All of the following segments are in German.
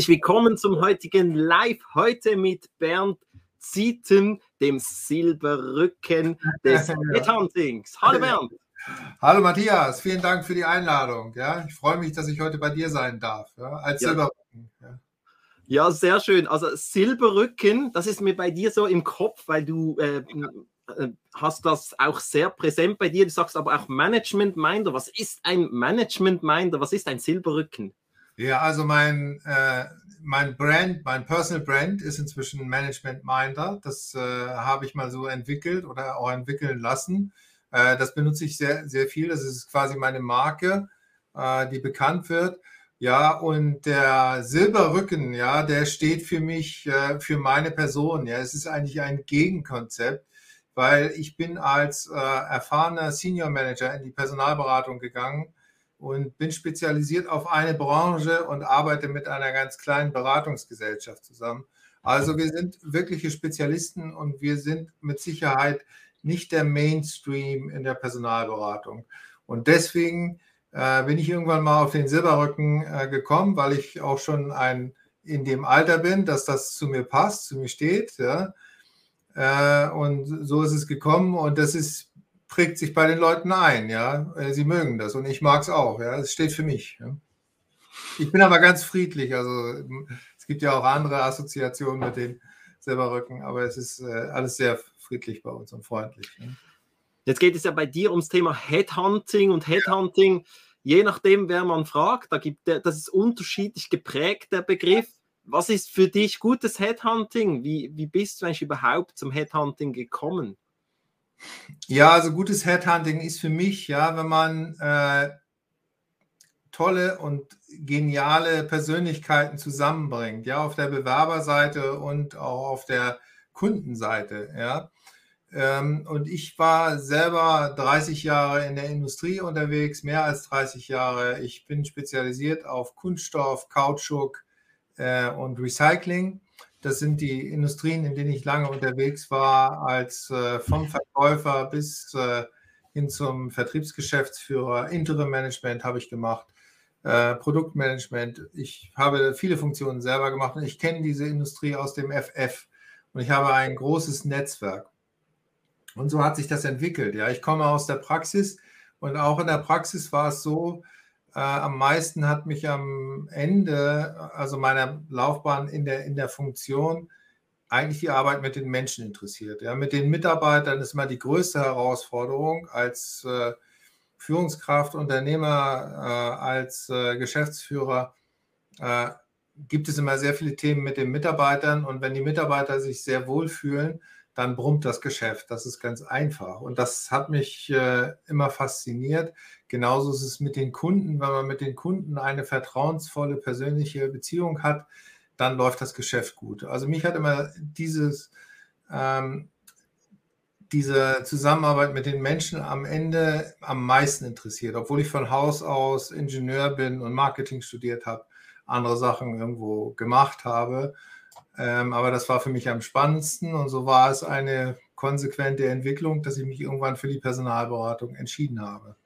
Herzlich willkommen zum heutigen Live. Heute mit Bernd Zieten, dem Silberrücken des Headhuntings. Hallo Bernd. Hallo Matthias, vielen Dank für die Einladung. Ja, ich freue mich, dass ich heute bei dir sein darf, ja, als ja. Silberrücken. Ja. ja. sehr schön. Also Silberrücken, das ist mir bei dir so im Kopf, weil du äh, äh hast das auch sehr präsent bei dir. Du sagst aber auch Management Minder. Was ist ein Management Minder? Was ist ein Silberrücken? Ja, also mein, äh, mein Brand, mein Personal Brand ist inzwischen Management Minder. Das äh, habe ich mal so entwickelt oder auch entwickeln lassen. Äh, das benutze ich sehr, sehr viel. Das ist quasi meine Marke, äh, die bekannt wird. Ja, und der Silberrücken, ja, der steht für mich, äh, für meine Person. Ja, es ist eigentlich ein Gegenkonzept, weil ich bin als äh, erfahrener Senior Manager in die Personalberatung gegangen und bin spezialisiert auf eine Branche und arbeite mit einer ganz kleinen Beratungsgesellschaft zusammen. Also wir sind wirkliche Spezialisten und wir sind mit Sicherheit nicht der Mainstream in der Personalberatung. Und deswegen äh, bin ich irgendwann mal auf den Silberrücken äh, gekommen, weil ich auch schon ein, in dem Alter bin, dass das zu mir passt, zu mir steht. Ja. Äh, und so ist es gekommen und das ist prägt sich bei den Leuten ein, ja. Äh, sie mögen das und ich mag es auch, ja. Es steht für mich. Ja? Ich bin aber ganz friedlich, also es gibt ja auch andere Assoziationen mit den Silberrücken, aber es ist äh, alles sehr friedlich bei uns und freundlich. Ja? Jetzt geht es ja bei dir ums Thema Headhunting und Headhunting, je nachdem, wer man fragt, da gibt der, das ist unterschiedlich geprägt, der Begriff. Was ist für dich gutes Headhunting? Wie, wie bist du eigentlich überhaupt zum Headhunting gekommen? Ja, also gutes Headhunting ist für mich, ja, wenn man äh, tolle und geniale Persönlichkeiten zusammenbringt, ja, auf der Bewerberseite und auch auf der Kundenseite, ja. Ähm, und ich war selber 30 Jahre in der Industrie unterwegs, mehr als 30 Jahre. Ich bin spezialisiert auf Kunststoff, Kautschuk äh, und Recycling. Das sind die Industrien, in denen ich lange unterwegs war, als äh, vom Verkäufer bis äh, hin zum Vertriebsgeschäftsführer. Interim-Management habe ich gemacht, äh, Produktmanagement. Ich habe viele Funktionen selber gemacht und ich kenne diese Industrie aus dem FF und ich habe ein großes Netzwerk. Und so hat sich das entwickelt. Ja, ich komme aus der Praxis und auch in der Praxis war es so, äh, am meisten hat mich am Ende, also meiner Laufbahn in der, in der Funktion, eigentlich die Arbeit mit den Menschen interessiert. Ja, mit den Mitarbeitern ist immer die größte Herausforderung als äh, Führungskraft, Unternehmer, äh, als äh, Geschäftsführer. Äh, gibt es immer sehr viele Themen mit den Mitarbeitern und wenn die Mitarbeiter sich sehr wohl fühlen, dann brummt das Geschäft. Das ist ganz einfach. Und das hat mich äh, immer fasziniert. Genauso ist es mit den Kunden. Wenn man mit den Kunden eine vertrauensvolle persönliche Beziehung hat, dann läuft das Geschäft gut. Also mich hat immer dieses, ähm, diese Zusammenarbeit mit den Menschen am Ende am meisten interessiert, obwohl ich von Haus aus Ingenieur bin und Marketing studiert habe, andere Sachen irgendwo gemacht habe. Ähm, aber das war für mich am spannendsten und so war es eine konsequente Entwicklung, dass ich mich irgendwann für die Personalberatung entschieden habe.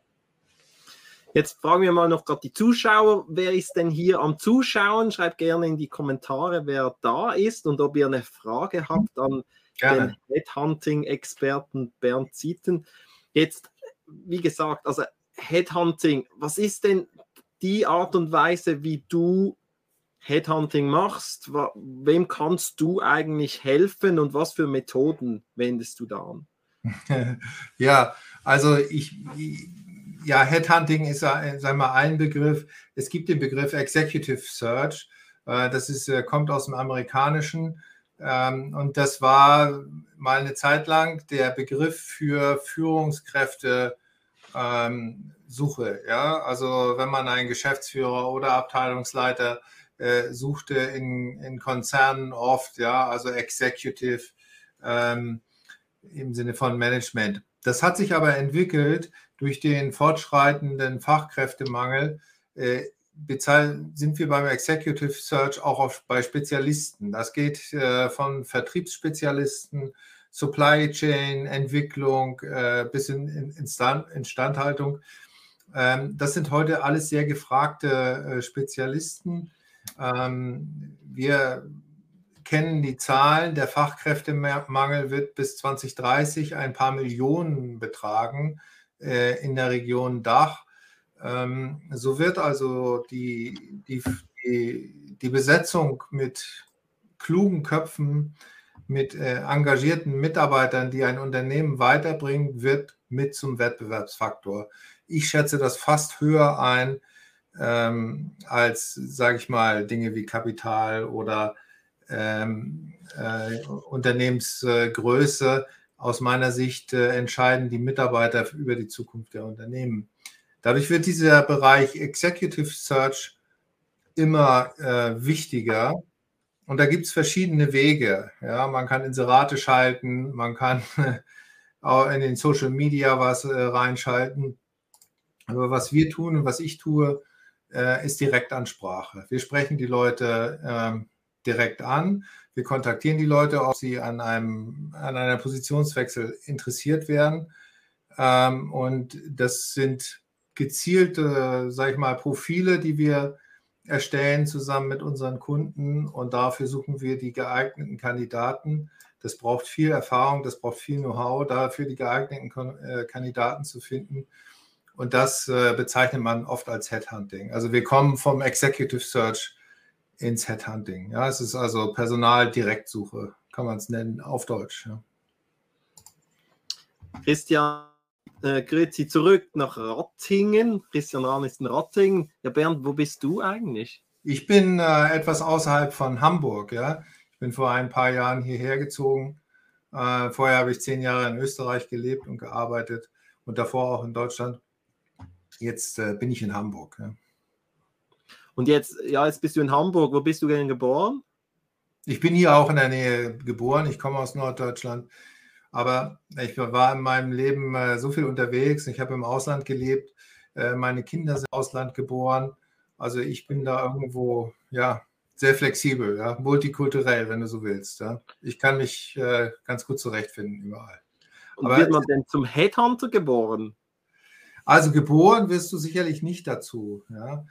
Jetzt fragen wir mal noch gerade die Zuschauer, wer ist denn hier am Zuschauen? Schreibt gerne in die Kommentare, wer da ist und ob ihr eine Frage habt an gerne. den Headhunting-Experten Bernd Zieten. Jetzt, wie gesagt, also Headhunting, was ist denn die Art und Weise, wie du Headhunting machst, wem kannst du eigentlich helfen und was für Methoden wendest du da an? ja, also ich, ja, Headhunting ist, wir mal, ein Begriff. Es gibt den Begriff Executive Search. Äh, das ist, äh, kommt aus dem Amerikanischen. Ähm, und das war mal eine Zeit lang der Begriff für Führungskräfte ähm, Suche. Ja, also wenn man einen Geschäftsführer oder Abteilungsleiter äh, suchte in, in Konzernen oft, ja, also Executive ähm, im Sinne von Management. Das hat sich aber entwickelt durch den fortschreitenden Fachkräftemangel. Äh, sind wir beim Executive Search auch auf, bei Spezialisten. Das geht äh, von Vertriebsspezialisten, Supply Chain, Entwicklung äh, bis in, in Instand, Instandhaltung. Ähm, das sind heute alles sehr gefragte äh, Spezialisten Ähm, wir kennen die Zahlen, der Fachkräftemangel wird bis 2030 ein paar Millionen betragen äh, in der Region Dach. Ähm, so wird also die, die, die, die Besetzung mit klugen Köpfen, mit äh, engagierten Mitarbeitern, die ein Unternehmen weiterbringen, wird mit zum Wettbewerbsfaktor. Ich schätze das fast höher ein ähm, als, sage ich mal, Dinge wie Kapital oder ähm, äh, Unternehmensgröße. Aus meiner Sicht äh, entscheiden die Mitarbeiter über die Zukunft der Unternehmen. Dadurch wird dieser Bereich Executive Search immer äh, wichtiger. Und da gibt es verschiedene Wege. Ja, man kann Inserate schalten, man kann auch in den Social Media was äh, reinschalten. Aber was wir tun und was ich tue, äh, ist Direktansprache. Wir sprechen die Leute ähm, direkt an. Wir kontaktieren die Leute, ob sie an einem an einer Positionswechsel interessiert werden. Ähm, und das sind gezielte, sage ich mal, Profile, die wir erstellen zusammen mit unseren Kunden. Und dafür suchen wir die geeigneten Kandidaten. Das braucht viel Erfahrung, das braucht viel Know-how, dafür die geeigneten äh, Kandidaten zu finden. Und das äh, bezeichnet man oft als Headhunting. Also wir kommen vom Executive Search ins Headhunting. Ja, es ist also Personaldirektsuche, kann man es nennen, auf Deutsch. Ja. Christian, äh, grüezi zurück nach Rattingen. Christian Rahn ist in Rattingen. Ja, Bernd, wo bist du eigentlich? Ich bin äh, etwas außerhalb von Hamburg. Ja. Ich bin vor ein paar Jahren hierher gezogen. Äh, vorher habe ich zehn Jahre in Österreich gelebt und gearbeitet und davor auch in Deutschland. Jetzt äh, bin ich in Hamburg. Ja. Und jetzt, ja, jetzt bist du in Hamburg. Wo bist du denn geboren? Ich bin hier auch in der Nähe geboren. Ich komme aus Norddeutschland. Aber ich war in meinem Leben äh, so viel unterwegs. Ich habe im Ausland gelebt. Äh, meine Kinder sind im Ausland geboren. Also ich bin da irgendwo, ja, sehr flexibel, ja, multikulturell, wenn du so willst. Ja. Ich kann mich äh, ganz gut zurechtfinden überall. Und Aber, wird man denn zum Headhunter geboren? Also geboren wirst du sicherlich nicht dazu. Ja.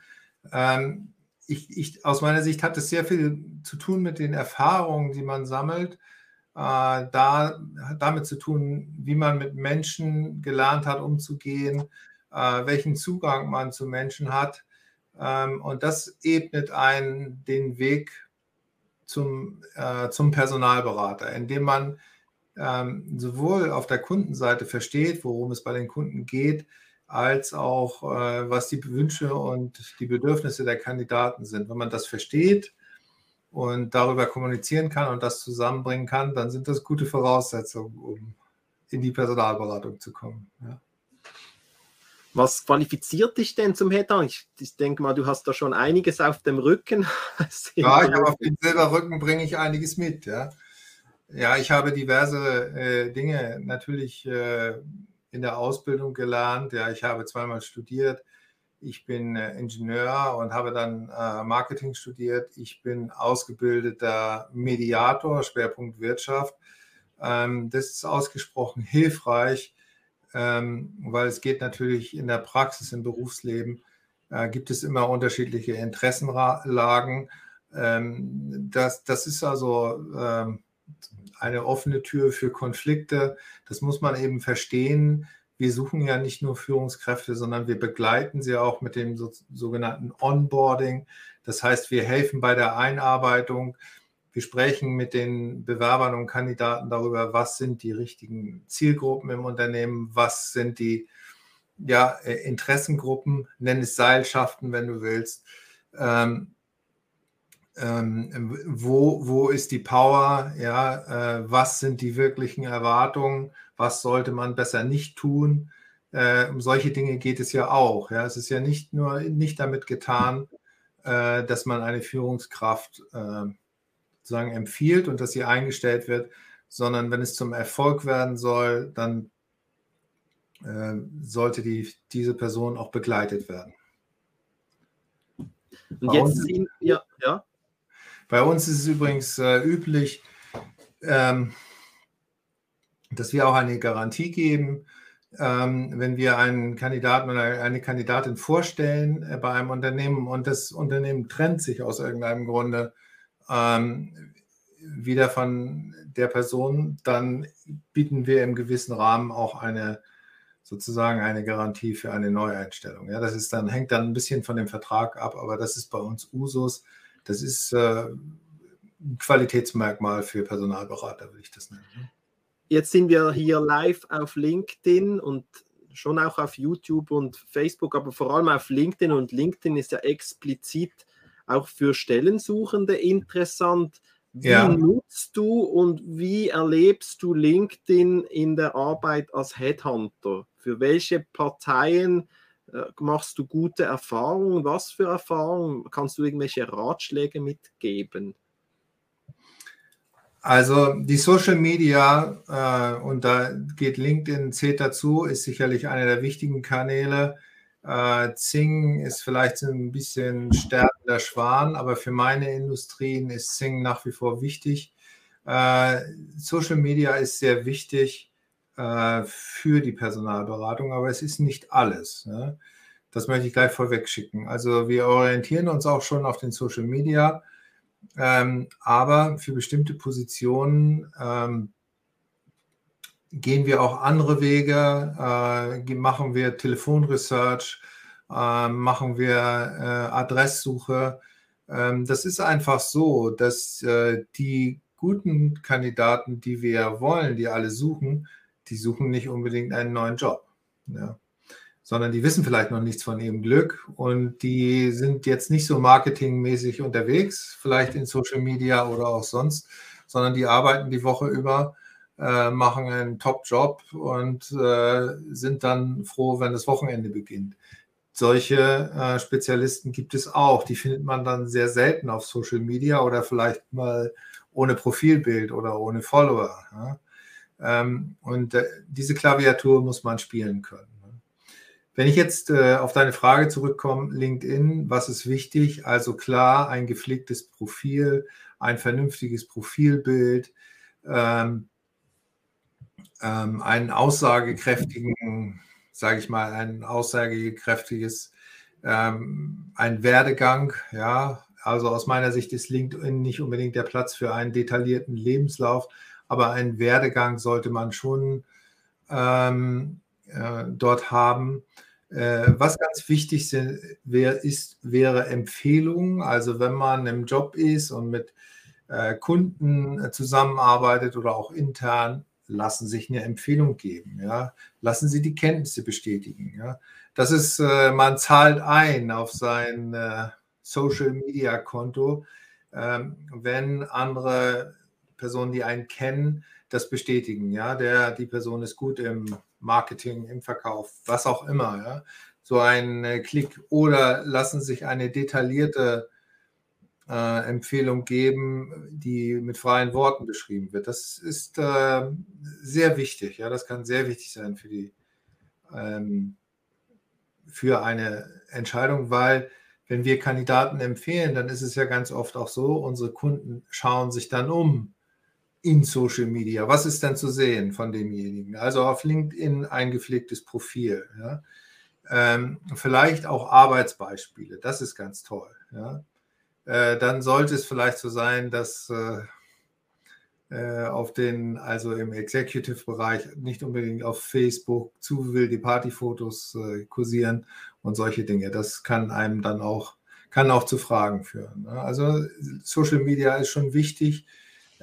Ähm, ich, ich, aus meiner Sicht hat es sehr viel zu tun mit den Erfahrungen, die man sammelt, äh, da, damit zu tun, wie man mit Menschen gelernt hat, umzugehen, äh, welchen Zugang man zu Menschen hat. Ähm, und das ebnet einen den Weg zum, äh, zum Personalberater, indem man ähm, sowohl auf der Kundenseite versteht, worum es bei den Kunden geht, als auch äh, was die Wünsche und die Bedürfnisse der Kandidaten sind. Wenn man das versteht und darüber kommunizieren kann und das zusammenbringen kann, dann sind das gute Voraussetzungen, um in die Personalberatung zu kommen. Ja. Was qualifiziert dich denn zum Headhunter? Ich, ich, denke mal, du hast da schon einiges auf dem Rücken. ja, ich habe auf dem Silberrücken bringe ich einiges mit. Ja, ja ich habe diverse äh, Dinge natürlich äh, in der Ausbildung gelernt. Ja, ich habe zweimal studiert. Ich bin äh, Ingenieur und habe dann äh, Marketing studiert. Ich bin ausgebildeter Mediator, Schwerpunkt Wirtschaft. Ähm, das ist ausgesprochen hilfreich, ähm, weil es geht natürlich in der Praxis, im Berufsleben, äh, gibt es immer unterschiedliche Interessenlagen. Ähm, das, das ist also eine offene Tür für Konflikte. Das muss man eben verstehen. Wir suchen ja nicht nur Führungskräfte, sondern wir begleiten sie auch mit dem so, sogenannten Onboarding. Das heißt, wir helfen bei der Einarbeitung. Wir sprechen mit den Bewerbern und Kandidaten darüber, was sind die richtigen Zielgruppen im Unternehmen, was sind die ja, äh, Interessengruppen, nenn es Seilschaften, wenn du willst. Ähm, ähm, wo, wo ist die Power, ja, äh, was sind die wirklichen Erwartungen, was sollte man besser nicht tun. Äh, um solche Dinge geht es ja auch. Ja. Es ist ja nicht nur nicht damit getan, äh, dass man eine Führungskraft äh, sozusagen empfiehlt und dass sie eingestellt wird, sondern wenn es zum Erfolg werden soll, dann äh, sollte die, diese Person auch begleitet werden. Und jetzt sind wir. Bei uns ist es übrigens äh, üblich, ähm, dass wir auch eine Garantie geben. ähm, wenn wir einen Kandidaten oder eine Kandidatin vorstellen äh, bei einem Unternehmen und das Unternehmen trennt sich aus irgendeinem Grunde ähm, wieder von der Person, dann bieten wir im gewissen Rahmen auch eine sozusagen eine Garantie für eine Neueinstellung. Ja, das ist dann, hängt dann ein bisschen von dem Vertrag ab, aber das ist bei uns Usus. Das ist äh, ein Qualitätsmerkmal für Personalberater, würde ich das nennen. Ne? Jetzt sind wir hier live auf LinkedIn und schon auch auf YouTube und Facebook, aber vor allem auf LinkedIn. Und LinkedIn ist ja explizit auch für Stellensuchende interessant. Wie ja. nutzt du und wie erlebst du LinkedIn in der Arbeit als Headhunter? Für welche Parteien machst du gute Erfahrungen? Was für Erfahrungen? Kannst du irgendwelche Ratschläge mitgeben? Also die Social Media, äh, und da geht LinkedIn, zählt dazu, ist sicherlich einer der wichtigen Kanäle. Äh, Zing ist vielleicht ein bisschen sterbender Schwan, aber für meine Industrien ist Zing nach wie vor wichtig. Äh, Social Media ist sehr wichtig äh, für die Personalberatung, aber es ist nicht alles. Ne? Das möchte ich gleich vorweg schicken. Also wir orientieren uns auch schon auf den Social Media ähm, aber für bestimmte Positionen ähm, gehen wir auch andere Wege, äh, machen wir Telefonresearch, äh, machen wir äh, Adresssuche. Ähm, das ist einfach so, dass äh, die guten Kandidaten, die wir wollen, die alle suchen, die suchen nicht unbedingt einen neuen Job. Ja sondern die wissen vielleicht noch nichts von ihrem Glück und die sind jetzt nicht so marketingmäßig unterwegs, vielleicht in Social Media oder auch sonst, sondern die arbeiten die Woche über, äh, machen einen Top-Job und äh, sind dann froh, wenn das Wochenende beginnt. Solche äh, Spezialisten gibt es auch. Die findet man dann sehr selten auf Social Media oder vielleicht mal ohne Profilbild oder ohne Follower. Ja? Ähm, und äh, diese Klaviatur muss man spielen können. Wenn ich jetzt äh, auf deine Frage zurückkomme, LinkedIn, was ist wichtig? Also klar, ein gepflegtes Profil, ein vernünftiges Profilbild, ähm, ähm, einen aussagekräftigen, sage ich mal, ein aussagekräftiges, ein Werdegang, ja. Also aus meiner Sicht ist LinkedIn nicht unbedingt der Platz für einen detaillierten Lebenslauf, aber einen Werdegang sollte man schon ähm, äh, dort haben. Äh, was ganz wichtig sind, wär, ist, wäre Empfehlungen. Also wenn man im Job ist und mit äh, Kunden äh, zusammenarbeitet oder auch intern, lassen sich eine Empfehlung geben. Ja? Lassen Sie die Kenntnisse bestätigen. Ja? Das ist, äh, man zahlt ein auf sein äh, Social Media Konto, ähm, wenn andere Personen, die einen kennen, das bestätigen. Ja, der, die Person ist gut im Marketing, im Verkauf, was auch immer. Ja? So ein äh, Klick oder lassen sich eine detaillierte äh, Empfehlung geben, die mit freien Worten beschrieben wird. Das ist äh, sehr wichtig. Ja, das kann sehr wichtig sein für die ähm, für eine Entscheidung, weil wenn wir Kandidaten empfehlen, dann ist es ja ganz oft auch so, unsere Kunden schauen sich dann um in Social Media? Was ist denn zu sehen von demjenigen? Also auf LinkedIn ein gepflegtes Profil. Ja? Ähm, vielleicht auch Arbeitsbeispiele, das ist ganz toll. Ja? Äh, dann sollte es vielleicht so sein, dass äh, äh auf den, also im Executive-Bereich, nicht unbedingt auf Facebook zu will die Partyfotos äh, kursieren und solche Dinge. Das kann einem dann auch, kann auch zu Fragen führen. Ne? Also Social Media ist schon wichtig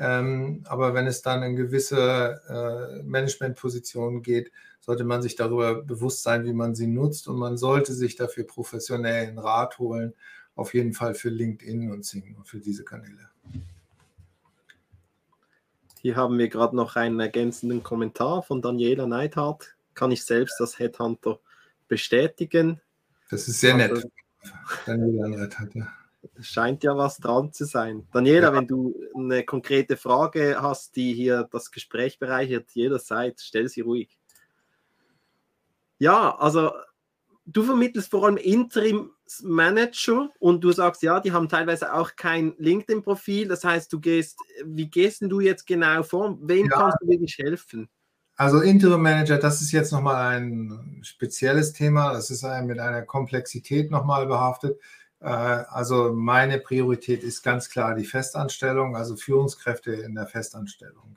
ähm, aber wenn es dann in gewisse äh, Managementpositionen geht, sollte man sich darüber bewusst sein, wie man sie nutzt und man sollte sich dafür professionellen Rat holen, auf jeden Fall für LinkedIn und Sing und für diese Kanäle. Hier haben wir gerade noch einen ergänzenden Kommentar von Daniela Neidhardt. Kann ich selbst als Headhunter bestätigen. Das ist sehr nett. Daniela Neidhardt, ja scheint ja was dran zu sein. Daniela, ja. wenn du eine konkrete Frage hast, die hier das Gespräch bereichert, jederzeit, stell sie ruhig. Ja, also du vermittelst vor allem Interim-Manager und du sagst, ja, die haben teilweise auch kein LinkedIn-Profil. Das heißt, du gehst, wie gehst du jetzt genau vor? Wem ja. kannst du wirklich helfen? Also Interim Manager, das ist jetzt nochmal ein spezielles Thema. Das ist mit einer Komplexität nochmal behaftet. Äh, also meine Priorität ist ganz klar die Festanstellung, also Führungskräfte in der Festanstellung.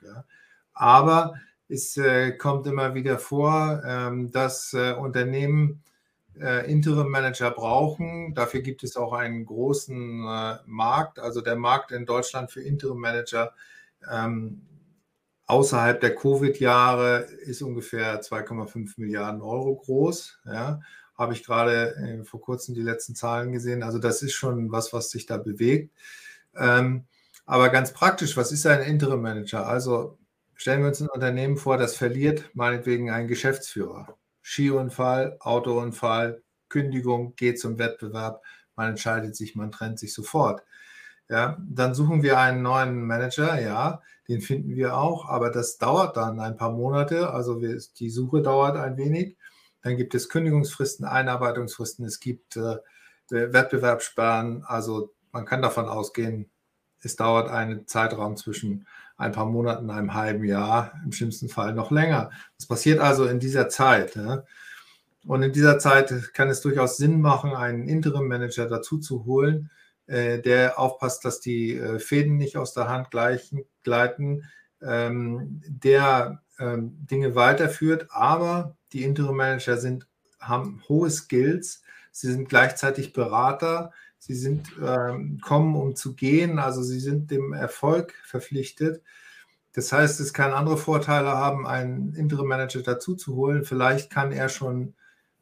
Aber es äh, kommt immer wieder vor, ähm, dass äh, Unternehmen Interim Manager brauchen. Dafür gibt es auch einen großen Markt. Also der Markt in Deutschland für Interim Manager ähm, außerhalb der Covid-Jahre ist ungefähr 2,5 Milliarden Euro groß. Habe ich gerade äh, vor kurzem die letzten Zahlen gesehen. Also das ist schon was, was sich da bewegt. Ähm, aber ganz praktisch, was ist ein Interim Manager? Also stellen wir uns ein Unternehmen vor, das verliert meinetwegen einen Geschäftsführer. Skiunfall, Autounfall, Kündigung, geht zum Wettbewerb, man entscheidet sich, man trennt sich sofort. Ja, dann suchen wir einen neuen Manager, ja, den finden wir auch, aber das dauert dann ein paar Monate, also wir, die Suche dauert ein wenig. Dann gibt es Kündigungsfristen, Einarbeitungsfristen, es gibt äh, Wettbewerbssperren, also man kann davon ausgehen, es dauert einen Zeitraum zwischen ein paar Monaten, einem halben Jahr, im schlimmsten Fall noch länger. Das passiert also in dieser Zeit. Ja. Und in dieser Zeit kann es durchaus Sinn machen, einen Interim-Manager dazu zu holen, äh, der aufpasst, dass die äh, Fäden nicht aus der Hand gleiten, ähm, der ähm, Dinge weiterführt, aber die Interim Manager sind, haben hohe Skills, sie sind gleichzeitig Berater, sie sind, ähm, kommen, um zu gehen, also sie sind dem Erfolg verpflichtet. Das heißt, es kann andere Vorteile haben, einen Interim Manager dazu zu holen. Vielleicht kann er schon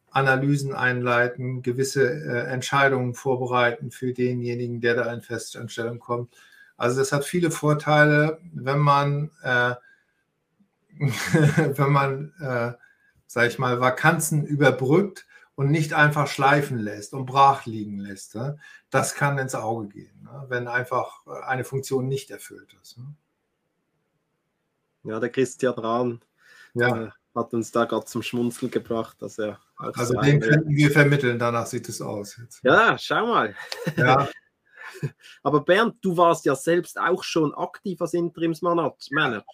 Analysen einleiten, gewisse äh, Entscheidungen vorbereiten für denjenigen, der da in Festanstellung kommt. Also das hat viele Vorteile, wenn man, äh, wenn man, äh, sage ich mal, Vakanzen überbrückt und nicht einfach schleifen lässt und brach liegen lässt. Ne? Das kann ins Auge gehen, ne? wenn einfach eine Funktion nicht erfüllt ist. Ne? Ja, der Christian Rahn ja. Äh, hat uns da gerade zum Schmunzeln gebracht, dass er also den könnten wir vermitteln, danach sieht es aus. Jetzt. Ja, schau mal. Ja. Aber Bernd, du warst ja selbst auch schon aktiv als Interimsmanager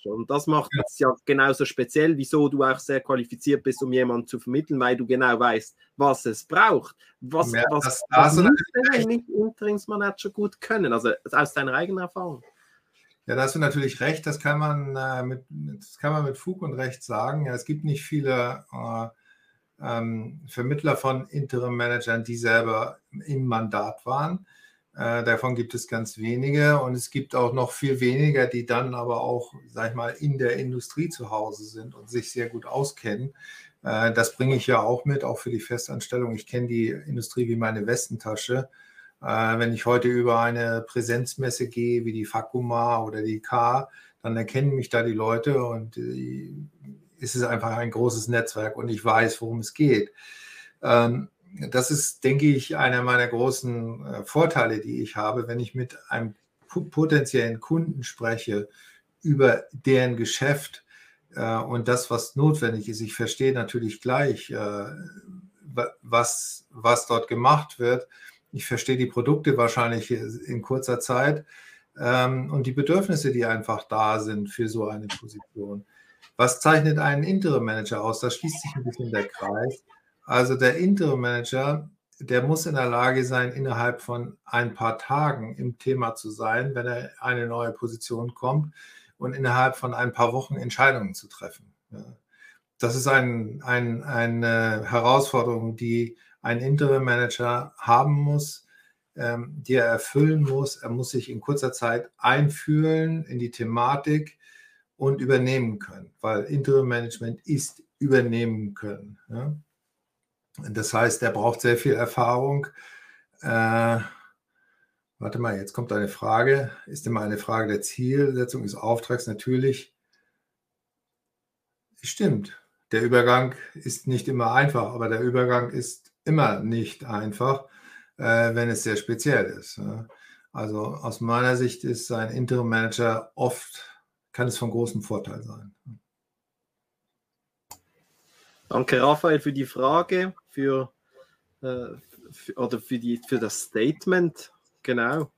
und das macht es ja genauso speziell, wieso du auch sehr qualifiziert bist, um jemanden zu vermitteln, weil du genau weißt, was es braucht. Was, ja, was, das, was muss eigentlich Interimsmanager gut können, also aus deiner eigenen Erfahrung? Ja, da hast du natürlich recht, das kann man, äh, mit, das kann man mit Fug und Recht sagen. Ja, es gibt nicht viele äh, ähm, Vermittler von Interim-Managern, die selber im Mandat waren. Äh, davon gibt es ganz wenige und es gibt auch noch viel weniger, die dann aber auch, sag ich mal, in der Industrie zu Hause sind und sich sehr gut auskennen. Äh, das bringe ich ja auch mit, auch für die Festanstellung. Ich kenne die Industrie wie meine Westentasche. Äh, wenn ich heute über eine Präsenzmesse gehe, wie die Fakuma oder die K, dann erkennen mich da die Leute und ist es einfach ein großes Netzwerk und ich weiß, worum es geht. Ähm, das ist, denke ich, einer meiner großen äh, Vorteile, die ich habe, wenn ich mit einem potenziellen Kunden spreche über deren Geschäft äh, und das, was notwendig ist. Ich verstehe natürlich gleich, äh, was, was dort gemacht wird. Ich verstehe die Produkte wahrscheinlich in kurzer Zeit ähm, und die Bedürfnisse, die einfach da sind für so eine Position. Was zeichnet einen Interim Manager aus? Da schließt sich ein bisschen der Kreis. Also der Interim Manager, der muss in der Lage sein, innerhalb von ein paar Tagen im Thema zu sein, wenn er eine neue Position kommt und innerhalb von ein paar Wochen Entscheidungen zu treffen. Das ist ein, ein, eine Herausforderung, die ein Interim Manager haben muss, ähm, die er erfüllen muss. Er muss sich in kurzer Zeit einfühlen in die Thematik und übernehmen können, weil Interim Management ist übernehmen können. Das heißt, er braucht sehr viel Erfahrung. Äh, warte mal, jetzt kommt eine Frage. Ist immer eine Frage der Zielsetzung des Auftrags natürlich. Stimmt, der Übergang ist nicht immer einfach, aber der Übergang ist immer nicht einfach, äh, wenn es sehr speziell ist. Ja? Also aus meiner Sicht ist ein Interim Manager oft kann es von großem Vorteil sein. Danke, Raphael, für die Frage, für, äh, für, oder für, die, für das Statement. Genau.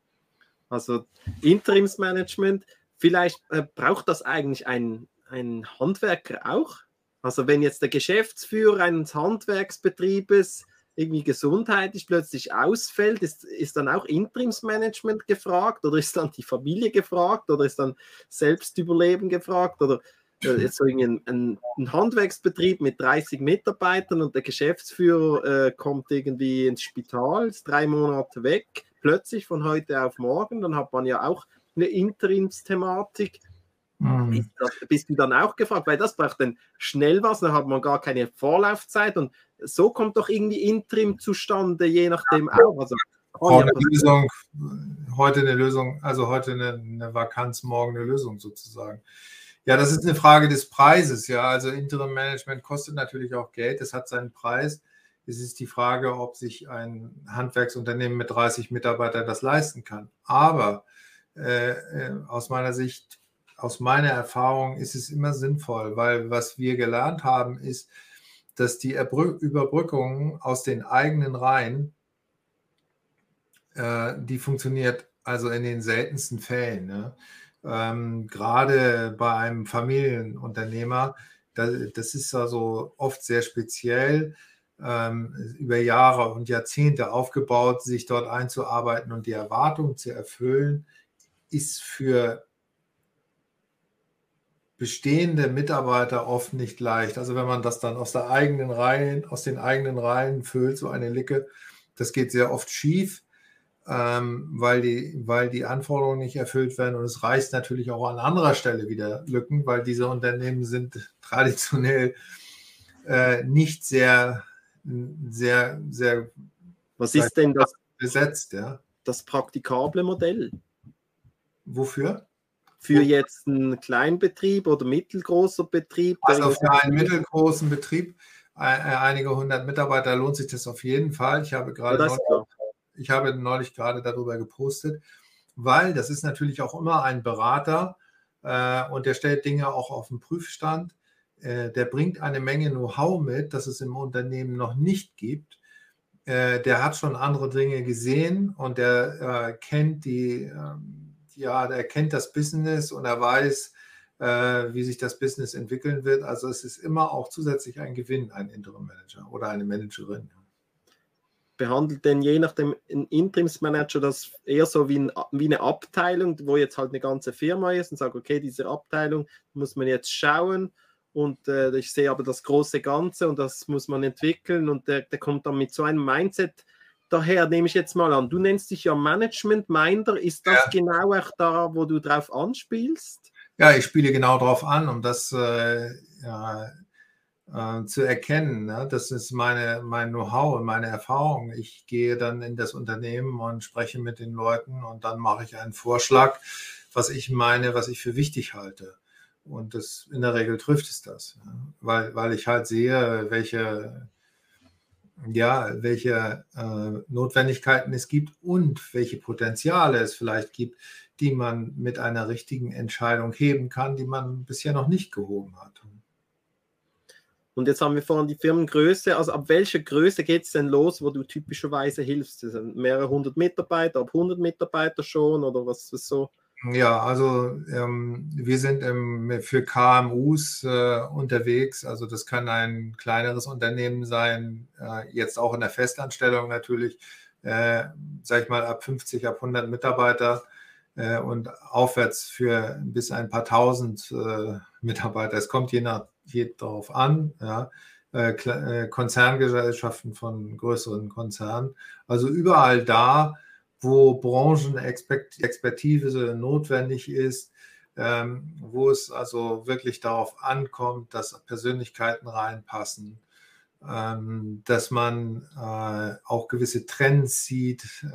Also Interimsmanagement, vielleicht äh, braucht das eigentlich ein, ein Handwerker auch? Also wenn jetzt der Geschäftsführer eines Handwerksbetriebes irgendwie gesundheitlich plötzlich ausfällt, ist, ist dann auch Interimsmanagement gefragt oder ist dann die Familie gefragt oder ist dann Selbstüberleben gefragt oder jetzt so ein, ein, ein, Handwerksbetrieb mit 30 Mitarbeitern und der Geschäftsführer äh, kommt irgendwie ins Spital, ist drei Monate weg, plötzlich von heute auf morgen, dann hat man ja auch eine Interimsthematik. Mhm. Das, bist du dann auch gefragt, weil das braucht dann schnell was, dann hat man gar keine Vorlaufzeit und so kommt doch irgendwie Interim zustande, je nachdem auch. Also, heute, eine Lösung, heute eine Lösung, also heute eine, eine Vakanz, morgen eine Lösung sozusagen. Ja, das ist eine Frage des Preises. Ja, also Interim Management kostet natürlich auch Geld. Es hat seinen Preis. Es ist die Frage, ob sich ein Handwerksunternehmen mit 30 Mitarbeitern das leisten kann. Aber äh, äh, aus meiner Sicht, aus meiner Erfahrung ist es immer sinnvoll, weil was wir gelernt haben, ist, dass die Überbrückung aus den eigenen Reihen, äh, die funktioniert also in den seltensten Fällen. Ne? Ähm, gerade bei einem Familienunternehmer, das, das ist also oft sehr speziell, ähm, über Jahre und Jahrzehnte aufgebaut, sich dort einzuarbeiten und die Erwartung zu erfüllen, ist für bestehende Mitarbeiter oft nicht leicht. Also wenn man das dann aus der eigenen Reihen, aus den eigenen Reihen füllt, so eine Licke, das geht sehr oft schief, ähm, weil, die, weil die Anforderungen nicht erfüllt werden. Und es reißt natürlich auch an anderer Stelle wieder Lücken, weil diese Unternehmen sind traditionell äh, nicht sehr, sehr, sehr. Was ist denn das besetzt, ja? Das praktikable Modell? Wofür? für jetzt einen Kleinbetrieb oder mittelgroßer Betrieb? Also für einen mittelgroßen Betrieb, äh, einige hundert Mitarbeiter, lohnt sich das auf jeden Fall. Ich habe gerade ja, ich habe neulich gerade darüber gepostet, weil das ist natürlich auch immer ein Berater äh, und der stellt Dinge auch auf den Prüfstand. Äh, der bringt eine Menge Know-how mit, das es im Unternehmen noch nicht gibt. Äh, der hat schon andere Dinge gesehen und der äh, kennt die ähm, ja, er kennt das Business und er weiß, äh, wie sich das Business entwickeln wird. Also es ist immer auch zusätzlich ein Gewinn, ein Interim Manager oder eine Managerin. Behandelt denn je nachdem ein Interimsmanager das eher so wie, ein, wie, eine Abteilung, wo jetzt halt eine ganze Firma ist und sagt, okay, diese Abteilung muss man jetzt schauen und äh, ich sehe aber das große Ganze und das muss man entwickeln und der, der kommt dann mit so einem Mindset Daher nehme ich jetzt mal an, du nennst dich ja Management Minder. Ist das ja. genau auch da, wo du drauf anspielst? Ja, ich spiele genau darauf an, um das äh, ja, äh, zu erkennen. Ne? Das ist meine, mein Know-how und meine Erfahrung. Ich gehe dann in das Unternehmen und spreche mit den Leuten und dann mache ich einen Vorschlag, was ich meine, was ich für wichtig halte. Und das, in der Regel trifft es das, ja? weil, weil ich halt sehe, welche ja, welche äh, Notwendigkeiten es gibt und welche Potenziale es vielleicht gibt, die man mit einer richtigen Entscheidung heben kann, die man bisher noch nicht gehoben hat. Und jetzt haben wir vorhin die Firmengröße. Also ab welcher Größe geht es denn los, wo du typischerweise hilfst? Das sind mehrere hundert Mitarbeiter, ab 100 Mitarbeiter schon oder was ist so? Ja, also ähm, wir sind im, für KMUs äh, unterwegs. Also das kann ein kleineres Unternehmen sein, äh, jetzt auch in der Festanstellung natürlich, äh, sag ich mal, ab 50, ab 100 Mitarbeiter äh, und aufwärts für bis ein paar tausend äh, Mitarbeiter. Es kommt je, nach, je darauf an, ja. Äh, äh, Konzerngesellschaften von größeren Konzernen. Also überall da, wo Branchenexpertise notwendig ist, ähm, wo es also wirklich darauf ankommt, dass Persönlichkeiten reinpassen, ähm, dass man äh, auch gewisse Trends sieht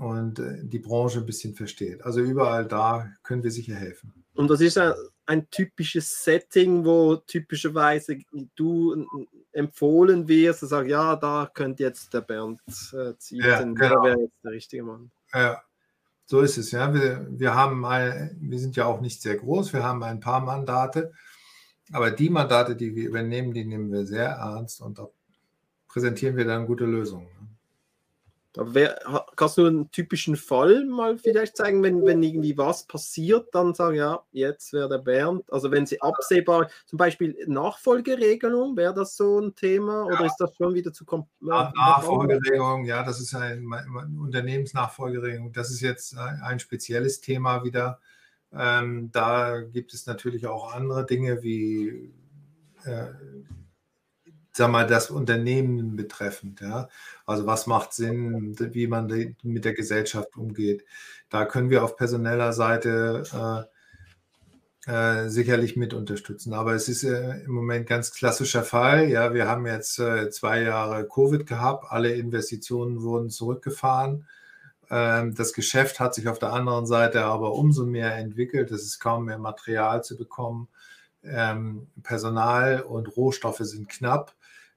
und die Branche ein bisschen versteht. Also überall da können wir sicher helfen. Und das ist ein, ein typisches Setting, wo typischerweise du empfohlen wirst, und sagst, ja, da könnte jetzt der Bernd äh, ziehen, ja, genau. wäre jetzt der richtige Mann. Ja, so ist es, ja. Wir, wir haben ein, wir sind ja auch nicht sehr groß, wir haben ein paar Mandate, aber die Mandate, die wir übernehmen, die nehmen wir sehr ernst und da präsentieren wir dann gute Lösungen. Wer, kannst du einen typischen Fall mal vielleicht zeigen, wenn, wenn irgendwie was passiert, dann sagen, ja, jetzt wäre der Bernd, also wenn sie absehbar, zum Beispiel Nachfolgeregelung, wäre das so ein Thema oder ist das schon wieder zu kompliziert? Nachfolgeregelung, ja, das ist ein, eine Unternehmensnachfolgeregelung, das ist jetzt ein spezielles Thema wieder. Ähm, da gibt es natürlich auch andere Dinge wie äh, sag mal, das Unternehmen betreffend. Ja? Also was macht Sinn, wie man mit der Gesellschaft umgeht. Da können wir auf personeller Seite äh, äh, sicherlich mit unterstützen. Aber es ist äh, im Moment ganz klassischer Fall. Ja, wir haben jetzt äh, zwei Jahre Covid gehabt, alle Investitionen wurden zurückgefahren. Ähm, das Geschäft hat sich auf der anderen Seite aber umso mehr entwickelt. Es ist kaum mehr Material zu bekommen. Ähm, Personal und Rohstoffe sind knapp.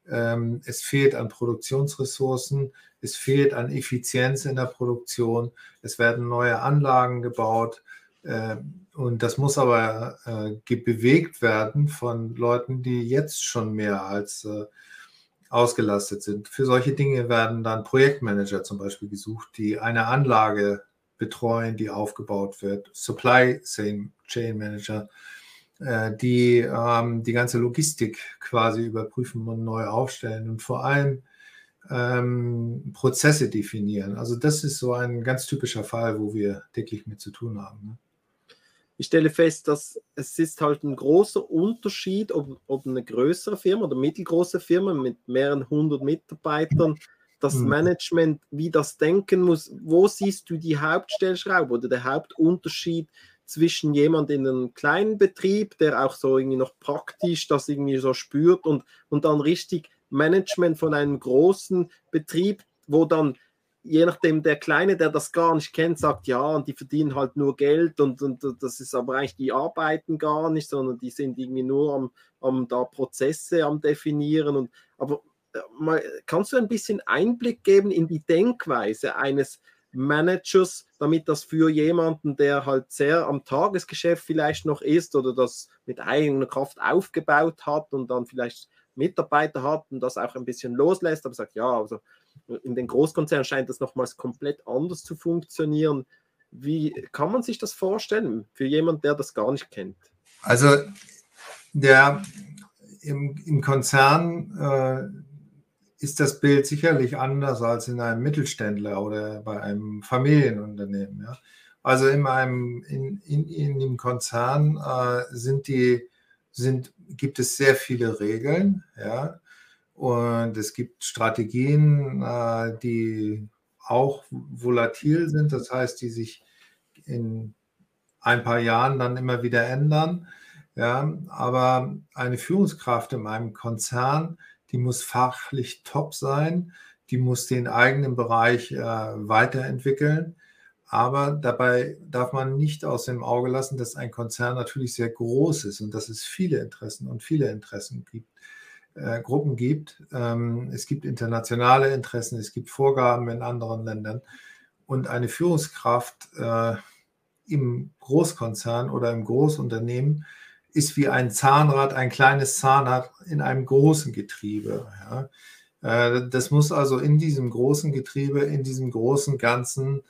Ähm, es fehlt an Produktionsressourcen, es fehlt an Effizienz in der Produktion, es werden neue Anlagen gebaut. Ähm, und das muss aber äh, bewegt werden von Leuten, die jetzt schon mehr als äh, ausgelastet sind. Für solche Dinge werden dann Projektmanager zum Beispiel gesucht, die eine Anlage betreuen, die aufgebaut wird, Supply Chain Manager, die ähm, die ganze Logistik quasi überprüfen und neu aufstellen und vor allem ähm, Prozesse definieren. Also das ist so ein ganz typischer Fall, wo wir täglich mit zu tun haben. Ne? Ich stelle fest, dass es ist halt ein großer Unterschied, ob, ob eine größere Firma oder mittelgroße Firma mit mehreren hundert Mitarbeitern das mhm. Management, wie das denken muss. Wo siehst du die Hauptstellschraube oder der Hauptunterschied zwischen jemand in einem kleinen Betrieb, der auch so irgendwie noch praktisch das irgendwie so spürt und, und dann richtig Management von einem großen Betrieb, wo dann je nachdem der Kleine, der das gar nicht kennt, sagt, ja, und die verdienen halt nur Geld und, und das ist aber eigentlich, die arbeiten gar nicht, sondern die sind irgendwie nur am, am da Prozesse am definieren. Und, aber äh, mal, kannst du ein bisschen Einblick geben in die Denkweise eines Managers, damit das für jemanden, der halt sehr am Tagesgeschäft vielleicht noch ist oder das mit eigener Kraft aufgebaut hat und dann vielleicht Mitarbeiter hat und das auch ein bisschen loslässt, aber sagt, ja, also in den Großkonzernen scheint das nochmals komplett anders zu funktionieren. Wie kann man sich das vorstellen für jemanden, der das gar nicht kennt? Also der im, im Konzern äh, ist das Bild sicherlich anders als in einem Mittelständler oder bei einem Familienunternehmen. Ja? Also in einem in, in, in dem Konzern äh, sind die, sind, gibt es sehr viele Regeln, ja, und es gibt Strategien, äh, die auch volatil sind, das heißt, die sich in ein paar Jahren dann immer wieder ändern. Ja, aber eine Führungskraft in einem Konzern die muss fachlich top sein, die muss den eigenen Bereich äh, weiterentwickeln. Aber dabei darf man nicht aus dem Auge lassen, dass ein Konzern natürlich sehr groß ist und dass es viele Interessen und viele Interessen gibt, äh, Gruppen gibt. Ähm, es gibt internationale Interessen, es gibt Vorgaben in anderen Ländern. Und eine Führungskraft äh, im Großkonzern oder im Großunternehmen ist wie ein Zahnrad, ein kleines Zahnrad in einem großen Getriebe. Ja. Äh, das muss also in diesem großen Getriebe, in diesem großen Ganzen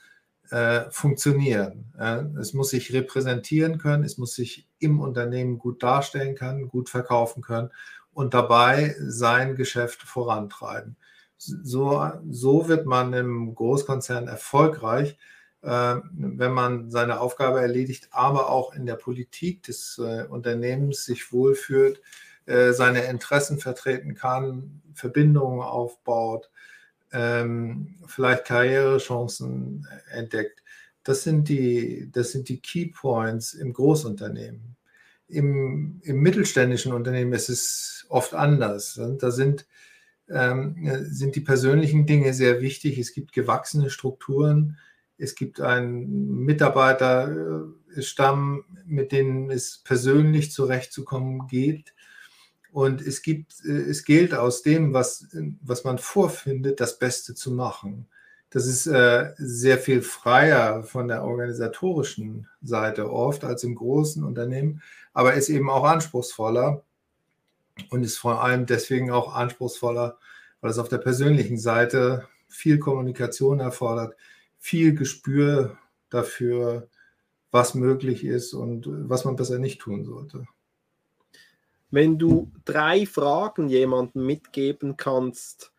äh, funktionieren. Es muss sich repräsentieren können, es muss sich im Unternehmen gut darstellen können, gut verkaufen können und dabei sein Geschäft vorantreiben. So, so wird man im Großkonzern erfolgreich, wenn man seine Aufgabe erledigt, aber auch in der Politik des äh, Unternehmens sich wohlfühlt, äh, seine Interessen vertreten kann, Verbindungen aufbaut, ähm, vielleicht Karrierechancen entdeckt. Das sind die, das sind die Key Points im Großunternehmen. Im, im mittelständischen Unternehmen ist es oft anders. Da sind, ähm, sind die persönlichen Dinge sehr wichtig. Es gibt gewachsene Strukturen es gibt einen Mitarbeiterstamm, mit denen es persönlich zurechtzukommen geht. Und es gibt, es gilt aus dem, was, was man vorfindet, das Beste zu machen. Das ist äh, sehr viel freier von der organisatorischen Seite oft als im großen Unternehmen, aber ist eben auch anspruchsvoller und ist vor allem deswegen auch anspruchsvoller, weil es auf der persönlichen Seite viel Kommunikation erfordert, viel Gespür dafür, was möglich ist und was man besser nicht tun sollte. Wenn du drei Fragen jemandem mitgeben kannst,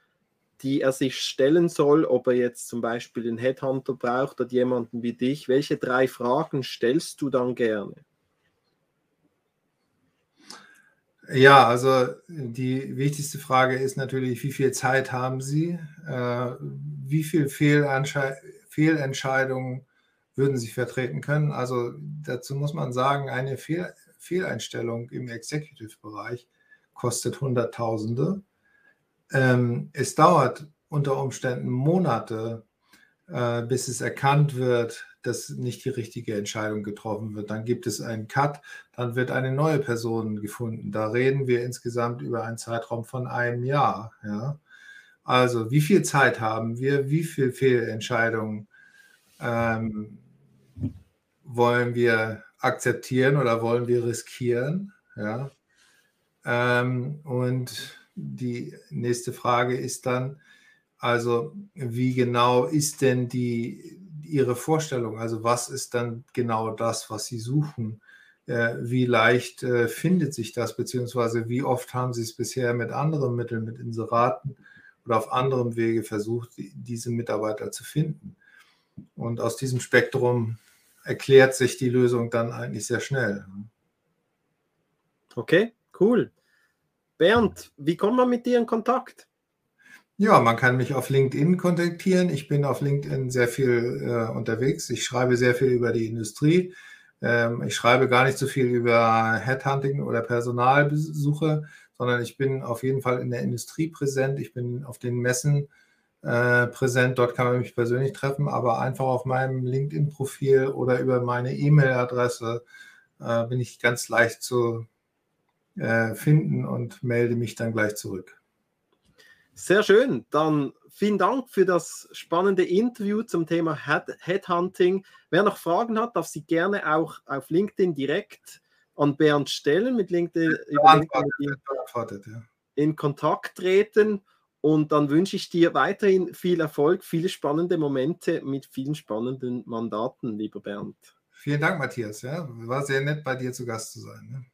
die er sich stellen soll, ob er jetzt zum Beispiel einen Headhunter braucht oder jemanden wie dich, welche drei Fragen stellst du dann gerne? Ja, also die wichtigste Frage ist natürlich, wie viel Zeit haben Sie? Äh, wie viele Fehlentscheidungen würden Sie vertreten können? Also dazu muss man sagen, eine Fehl Fehleinstellung im Executive-Bereich kostet Hunderttausende. Ähm, es dauert unter Umständen Monate, äh, bis es erkannt wird, dass nicht die richtige Entscheidung getroffen wird. Dann gibt es einen Cut, dann wird eine neue Person gefunden. Da reden wir insgesamt über einen Zeitraum von einem Jahr. Ja? Also wie viel Zeit haben wir, wie viele Fehlentscheidungen ähm, wollen wir akzeptieren oder wollen wir riskieren? Ja? Ähm, und die nächste Frage ist dann, also wie genau ist denn die, Ihre Vorstellung? Also was ist dann genau das, was Sie suchen? Äh, wie leicht äh, findet sich das, beziehungsweise wie oft haben Sie es bisher mit anderen Mitteln, mit Inseraten oder auf anderem Wege versucht, diese Mitarbeiter zu finden? Und aus diesem Spektrum erklärt sich die Lösung dann eigentlich sehr schnell. Okay, cool. Bernd, wie kommt man mit dir in Kontakt? Ja, man kann mich auf LinkedIn kontaktieren. Ich bin auf LinkedIn sehr viel äh, unterwegs. Ich schreibe sehr viel über die Industrie. Ähm, ich schreibe gar nicht so viel über Headhunting oder Personalbesuche, sondern ich bin auf jeden Fall in der Industrie präsent. Ich bin auf den Messen äh, präsent. Dort kann man mich persönlich treffen, aber einfach auf meinem LinkedIn-Profil oder über meine E-Mail-Adresse äh, bin ich ganz leicht zu äh, finden und melde mich dann gleich zurück. Sehr schön. Dann vielen Dank für das spannende Interview zum Thema Head Headhunting. Wer noch Fragen hat, darf sie gerne auch auf LinkedIn direkt an Bernd stellen. Mit LinkedIn, ja, LinkedIn ja. in Kontakt treten. Und dann wünsche ich dir weiterhin viel Erfolg, viele spannende Momente mit vielen spannenden Mandaten, lieber Bernd. Vielen Dank, Matthias. Ja, war sehr nett, bei dir zu Gast zu sein. Ne?